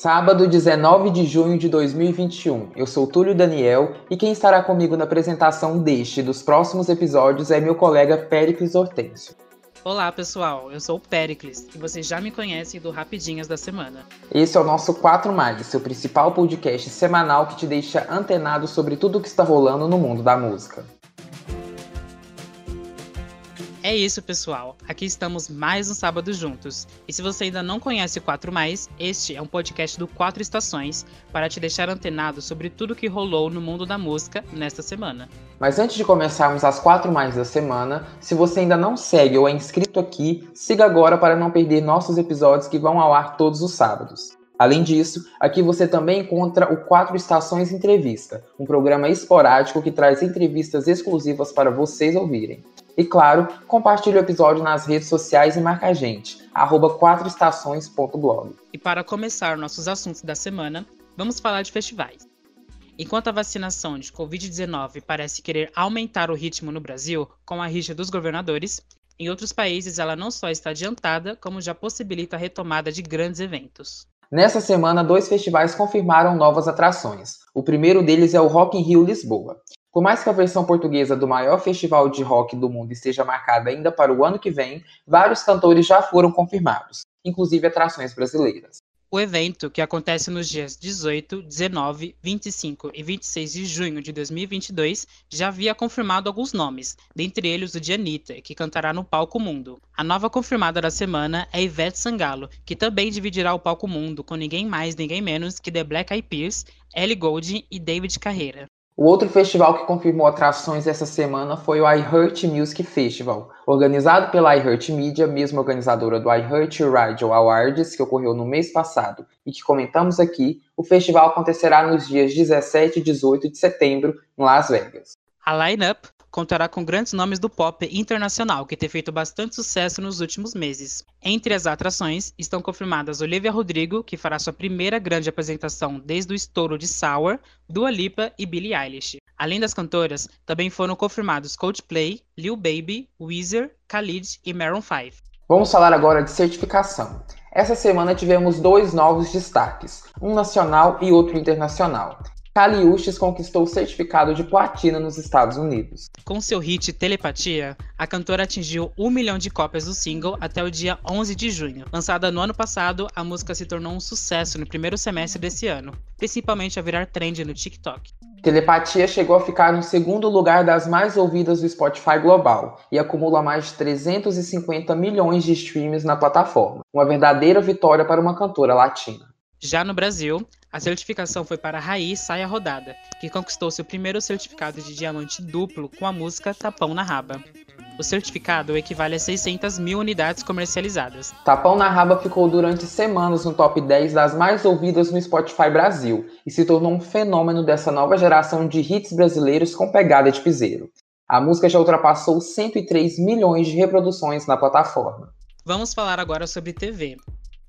Sábado, 19 de junho de 2021. Eu sou Túlio Daniel e quem estará comigo na apresentação deste e dos próximos episódios é meu colega Péricles Hortêncio. Olá, pessoal. Eu sou o Péricles e vocês já me conhecem do Rapidinhas da Semana. Esse é o nosso 4 Mais, seu principal podcast semanal que te deixa antenado sobre tudo o que está rolando no mundo da música. É isso, pessoal. Aqui estamos mais um sábado juntos. E se você ainda não conhece o 4 Mais, este é um podcast do Quatro Estações para te deixar antenado sobre tudo que rolou no mundo da música nesta semana. Mas antes de começarmos as 4 Mais da semana, se você ainda não segue ou é inscrito aqui, siga agora para não perder nossos episódios que vão ao ar todos os sábados. Além disso, aqui você também encontra o Quatro Estações Entrevista, um programa esporádico que traz entrevistas exclusivas para vocês ouvirem. E claro, compartilhe o episódio nas redes sociais e marca a gente, arroba quatroestações.blog. E para começar nossos assuntos da semana, vamos falar de festivais. Enquanto a vacinação de Covid-19 parece querer aumentar o ritmo no Brasil com a rixa dos governadores, em outros países ela não só está adiantada, como já possibilita a retomada de grandes eventos. Nessa semana, dois festivais confirmaram novas atrações. O primeiro deles é o Rock in Rio Lisboa. Por mais que a versão portuguesa do maior festival de rock do mundo esteja marcada ainda para o ano que vem, vários cantores já foram confirmados, inclusive atrações brasileiras. O evento, que acontece nos dias 18, 19, 25 e 26 de junho de 2022, já havia confirmado alguns nomes, dentre eles o de Anitta, que cantará no Palco Mundo. A nova confirmada da semana é Ivete Sangalo, que também dividirá o Palco Mundo com ninguém mais, ninguém menos que The Black Eyed Peas, Ellie Goulding e David Carreira. O outro festival que confirmou atrações essa semana foi o iHeart Music Festival, organizado pela iHeart Media, mesma organizadora do iHeart Radio Awards, que ocorreu no mês passado e que comentamos aqui. O festival acontecerá nos dias 17 e 18 de setembro, em Las Vegas. A line-up contará com grandes nomes do pop internacional, que tem feito bastante sucesso nos últimos meses. Entre as atrações estão confirmadas Olivia Rodrigo, que fará sua primeira grande apresentação desde o estouro de Sour, Dua Lipa e Billie Eilish. Além das cantoras, também foram confirmados Coldplay, Lil Baby, Weezer, Khalid e Maroon 5. Vamos falar agora de certificação. Essa semana tivemos dois novos destaques, um nacional e outro internacional. Kali conquistou o certificado de platina nos Estados Unidos. Com seu hit Telepatia, a cantora atingiu um milhão de cópias do single até o dia 11 de junho. Lançada no ano passado, a música se tornou um sucesso no primeiro semestre desse ano, principalmente a virar trend no TikTok. Telepatia chegou a ficar no segundo lugar das mais ouvidas do Spotify global e acumula mais de 350 milhões de streams na plataforma. Uma verdadeira vitória para uma cantora latina. Já no Brasil, a certificação foi para Raí Saia Rodada, que conquistou seu primeiro certificado de diamante duplo com a música Tapão na Raba. O certificado equivale a 600 mil unidades comercializadas. Tapão na Raba ficou durante semanas no top 10 das mais ouvidas no Spotify Brasil e se tornou um fenômeno dessa nova geração de hits brasileiros com pegada de piseiro. A música já ultrapassou 103 milhões de reproduções na plataforma. Vamos falar agora sobre TV.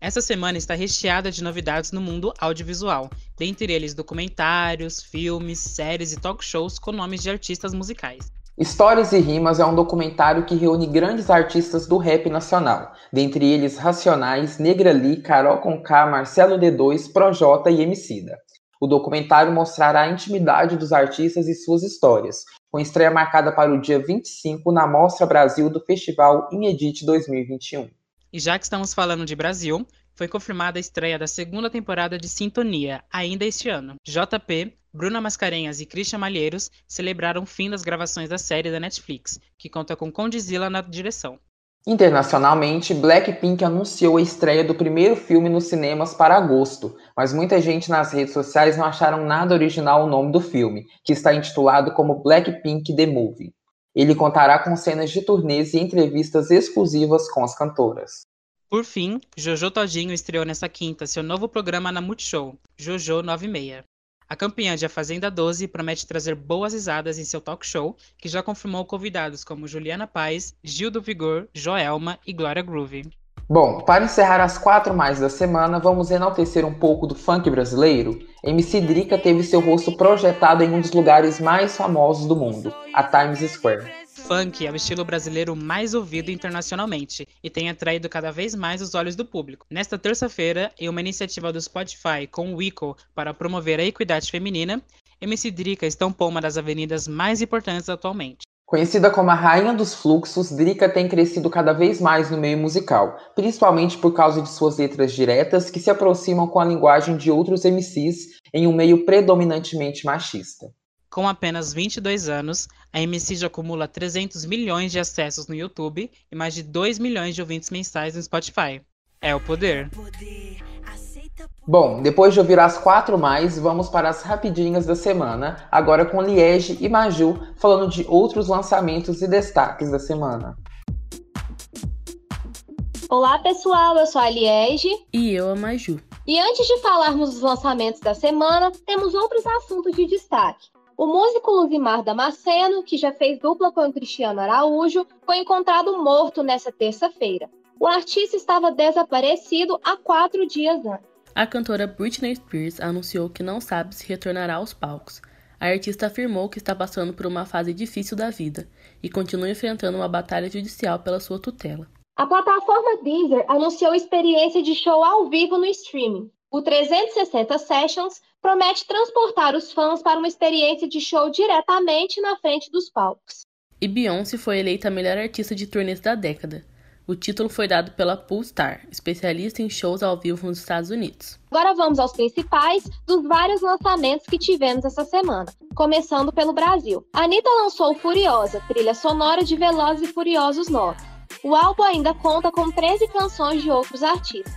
Essa semana está recheada de novidades no mundo audiovisual, dentre eles documentários, filmes, séries e talk shows com nomes de artistas musicais. Histórias e Rimas é um documentário que reúne grandes artistas do rap nacional, dentre eles Racionais, Negra Lee, Carol Conká, Marcelo D2, Projota e Emicida. O documentário mostrará a intimidade dos artistas e suas histórias, com estreia marcada para o dia 25 na Mostra Brasil do Festival Inedit 2021. E já que estamos falando de Brasil, foi confirmada a estreia da segunda temporada de Sintonia, ainda este ano. JP, Bruna Mascarenhas e Christian Malheiros celebraram o fim das gravações da série da Netflix, que conta com Condizila na direção. Internacionalmente, Blackpink anunciou a estreia do primeiro filme nos cinemas para agosto, mas muita gente nas redes sociais não acharam nada original o nome do filme, que está intitulado como Blackpink The Movie. Ele contará com cenas de turnês e entrevistas exclusivas com as cantoras. Por fim, Jojo Todinho estreou nesta quinta seu novo programa na Multishow, Jojo 96. A campeã de A Fazenda 12 promete trazer boas risadas em seu talk show, que já confirmou convidados como Juliana Paz, Gil do Vigor, Joelma e Glória Groove. Bom, para encerrar as quatro mais da semana, vamos enaltecer um pouco do funk brasileiro. MC Drica teve seu rosto projetado em um dos lugares mais famosos do mundo, a Times Square. funk é o estilo brasileiro mais ouvido internacionalmente e tem atraído cada vez mais os olhos do público. Nesta terça-feira, em uma iniciativa do Spotify com o Wico para promover a equidade feminina, MC Drica estampou uma das avenidas mais importantes atualmente. Conhecida como a rainha dos fluxos, Drica tem crescido cada vez mais no meio musical, principalmente por causa de suas letras diretas que se aproximam com a linguagem de outros MCs em um meio predominantemente machista. Com apenas 22 anos, a MC já acumula 300 milhões de acessos no YouTube e mais de 2 milhões de ouvintes mensais no Spotify. É o poder. Bom, depois de ouvir as quatro mais, vamos para as rapidinhas da semana, agora com Liege e Maju falando de outros lançamentos e destaques da semana. Olá pessoal, eu sou a Liege. E eu a Maju. E antes de falarmos dos lançamentos da semana, temos outros assuntos de destaque. O músico Luzimar Damasceno, que já fez dupla com o Cristiano Araújo, foi encontrado morto nesta terça-feira. O artista estava desaparecido há quatro dias antes. A cantora Britney Spears anunciou que não sabe se retornará aos palcos. A artista afirmou que está passando por uma fase difícil da vida e continua enfrentando uma batalha judicial pela sua tutela. A plataforma Deezer anunciou experiência de show ao vivo no streaming. O 360 Sessions promete transportar os fãs para uma experiência de show diretamente na frente dos palcos. E Beyoncé foi eleita a melhor artista de turnês da década. O título foi dado pela Poolstar, especialista em shows ao vivo nos Estados Unidos. Agora vamos aos principais dos vários lançamentos que tivemos essa semana, começando pelo Brasil. A Anitta lançou Furiosa, trilha sonora de Velozes e Furiosos 9. O álbum ainda conta com 13 canções de outros artistas.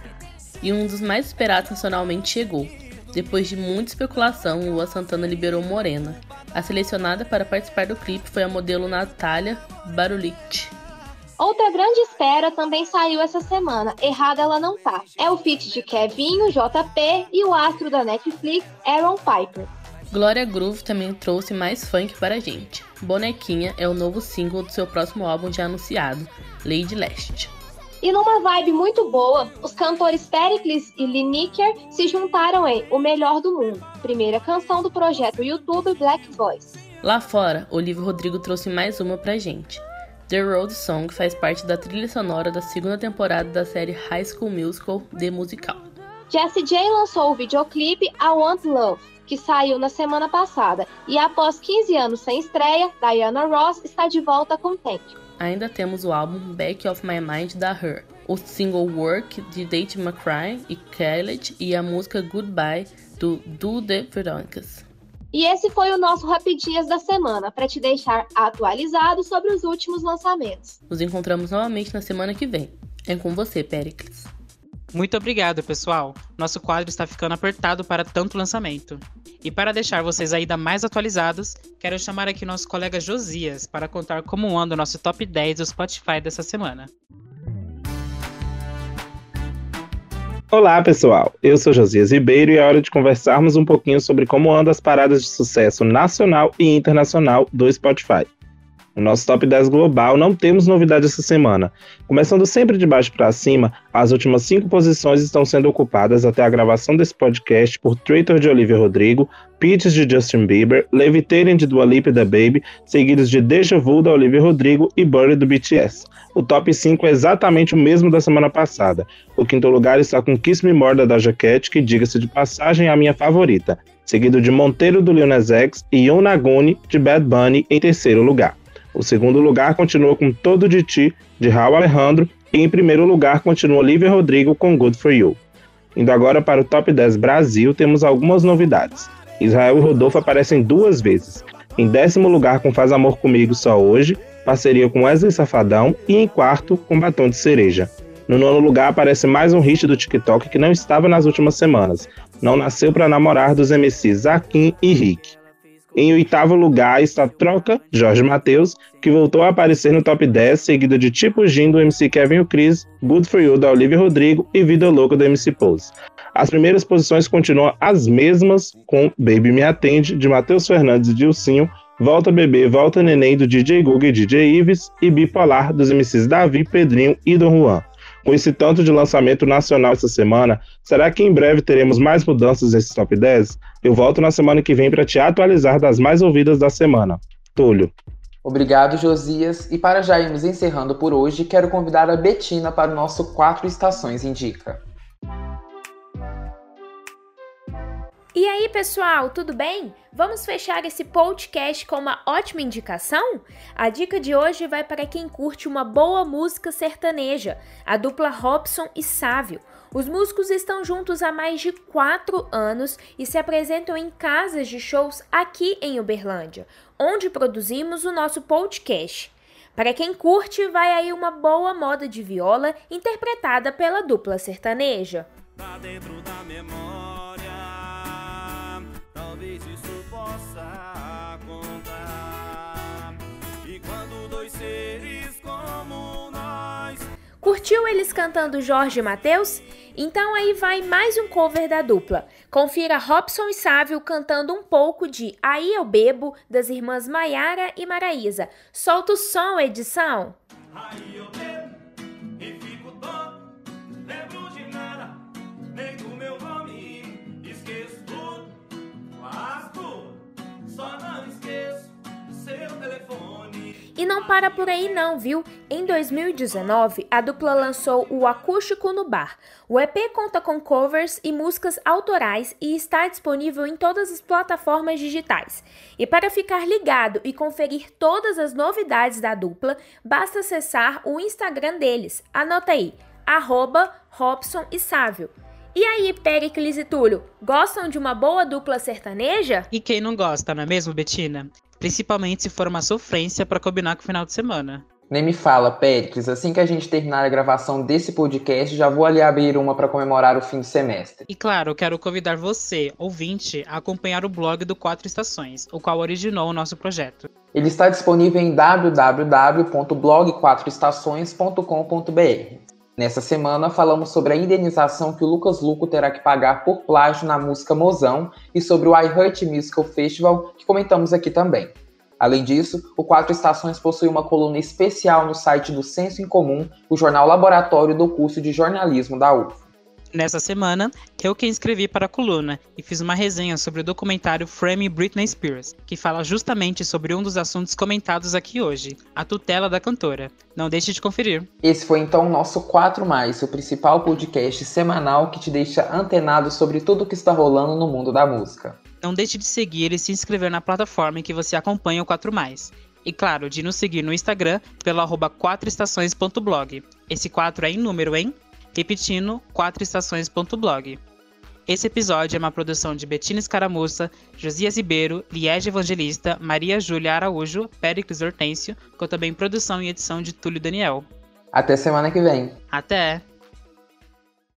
E um dos mais esperados nacionalmente chegou, depois de muita especulação, Lua Santana liberou Morena. A selecionada para participar do clipe foi a modelo Natália Barulich. Outra grande espera também saiu essa semana, Errada Ela Não Tá. É o feat de Kevinho, JP e o astro da Netflix, Aaron Piper. Glória Groove também trouxe mais funk para a gente. Bonequinha é o novo single do seu próximo álbum já anunciado, Lady Leste. E numa vibe muito boa, os cantores Pericles e Lineker se juntaram em O Melhor do Mundo, primeira canção do projeto YouTube Black Voice. Lá fora, Olivia Rodrigo trouxe mais uma pra gente. The Road Song faz parte da trilha sonora da segunda temporada da série High School Musical The Musical. Jessie J lançou o videoclipe I Want Love, que saiu na semana passada, e após 15 anos sem estreia, Diana Ross está de volta com Thank You ainda temos o álbum Back of My Mind da Her, o single Work de Date McCrye e Khaled e a música Goodbye do Do The Veronicas. E esse foi o nosso Rapidinhas da semana, para te deixar atualizado sobre os últimos lançamentos. Nos encontramos novamente na semana que vem. É com você, Pericles. Muito obrigado, pessoal. Nosso quadro está ficando apertado para tanto lançamento. E para deixar vocês ainda mais atualizados, quero chamar aqui nosso colega Josias para contar como anda o nosso top 10 do Spotify dessa semana. Olá, pessoal. Eu sou Josias Ribeiro e é hora de conversarmos um pouquinho sobre como andam as paradas de sucesso nacional e internacional do Spotify. No nosso top 10 global, não temos novidade essa semana. Começando sempre de baixo para cima, as últimas cinco posições estão sendo ocupadas até a gravação desse podcast por Traitor de Olivia Rodrigo, Peaches de Justin Bieber, Levitating de Dua Lipa da Baby, seguidos de Deja Vu da Olivia Rodrigo e Burry do BTS. O top 5 é exatamente o mesmo da semana passada. O quinto lugar está com Kiss Me More da Cat, que diga-se de passagem é a minha favorita, seguido de Monteiro do Lil Nas X e Yonaguni de Bad Bunny em terceiro lugar. O segundo lugar continua com Todo de Ti, de Raul Alejandro, e em primeiro lugar continua Olivia Rodrigo com Good For You. Indo agora para o Top 10 Brasil, temos algumas novidades. Israel e Rodolfo aparecem duas vezes. Em décimo lugar com Faz Amor Comigo Só Hoje, parceria com Wesley Safadão, e em quarto com Batom de Cereja. No nono lugar aparece mais um hit do TikTok que não estava nas últimas semanas. Não nasceu para namorar dos MCs Zaquim e Rick. Em oitavo lugar está Troca, Jorge Matheus, que voltou a aparecer no top 10, seguido de Tipo Gin do MC Kevin o Chris, Good For You da Olivia Rodrigo e Vida Louca do MC Pose. As primeiras posições continuam as mesmas, com Baby Me Atende, de Matheus Fernandes e Dilcinho, Volta Bebê, Volta Neném, do DJ Google e DJ Ives, e Bipolar, dos MCs Davi, Pedrinho e Don Juan. Com esse tanto de lançamento nacional essa semana, será que em breve teremos mais mudanças nesse top 10? Eu volto na semana que vem para te atualizar das mais ouvidas da semana. Túlio. Obrigado, Josias. E para já irmos encerrando por hoje, quero convidar a Betina para o nosso Quatro Estações Indica. E aí, pessoal, tudo bem? Vamos fechar esse podcast com uma ótima indicação? A dica de hoje vai para quem curte uma boa música sertaneja, a dupla Robson e Sávio. Os músicos estão juntos há mais de quatro anos e se apresentam em casas de shows aqui em Uberlândia, onde produzimos o nosso podcast. Para quem curte, vai aí uma boa moda de viola interpretada pela dupla sertaneja. Tá Curtiu eles cantando Jorge Mateus? Então aí vai mais um cover da dupla. Confira Robson e Sávio cantando um pouco de Aí Eu Bebo, das irmãs Maiara e Maraísa. Solta o som, edição! Aí eu bebo e fico lembro de nada, nem do meu nome, esqueço tudo, quase tudo, só não esqueço seu telefone. E não para por aí não, viu? Em 2019, a dupla lançou o Acústico no Bar. O EP conta com covers e músicas autorais e está disponível em todas as plataformas digitais. E para ficar ligado e conferir todas as novidades da dupla, basta acessar o Instagram deles. Anota aí, arroba Robson e Sávio. E aí, Pericles e Túlio, gostam de uma boa dupla sertaneja? E quem não gosta, não é mesmo, Betina? Principalmente se for uma sofrência para combinar com o final de semana. Nem me fala, Péricles, assim que a gente terminar a gravação desse podcast, já vou ali abrir uma para comemorar o fim do semestre. E claro, quero convidar você, ouvinte, a acompanhar o blog do Quatro Estações, o qual originou o nosso projeto. Ele está disponível em www.blog4estações.com.br. Nessa semana, falamos sobre a indenização que o Lucas Luco terá que pagar por plágio na música Mozão e sobre o iHeart Musical Festival, que comentamos aqui também. Além disso, o Quatro Estações possui uma coluna especial no site do Senso em Comum, o jornal laboratório do curso de jornalismo da UF. Nessa semana, eu que escrevi para a coluna e fiz uma resenha sobre o documentário Frame Britney Spears, que fala justamente sobre um dos assuntos comentados aqui hoje, a tutela da cantora. Não deixe de conferir. Esse foi então o nosso 4 Mais, o principal podcast semanal que te deixa antenado sobre tudo o que está rolando no mundo da música. Não deixe de seguir e se inscrever na plataforma em que você acompanha o 4 Mais. E claro, de nos seguir no Instagram pelo arroba 4estações.blog. Esse 4 é em número, hein? repetindo quatroestações.blog. Esse episódio é uma produção de Betina Escaramuça, Josias Ribeiro, Liege Evangelista, Maria Júlia Araújo, Péricles Hortêncio, com também produção e edição de Túlio Daniel. Até semana que vem. Até!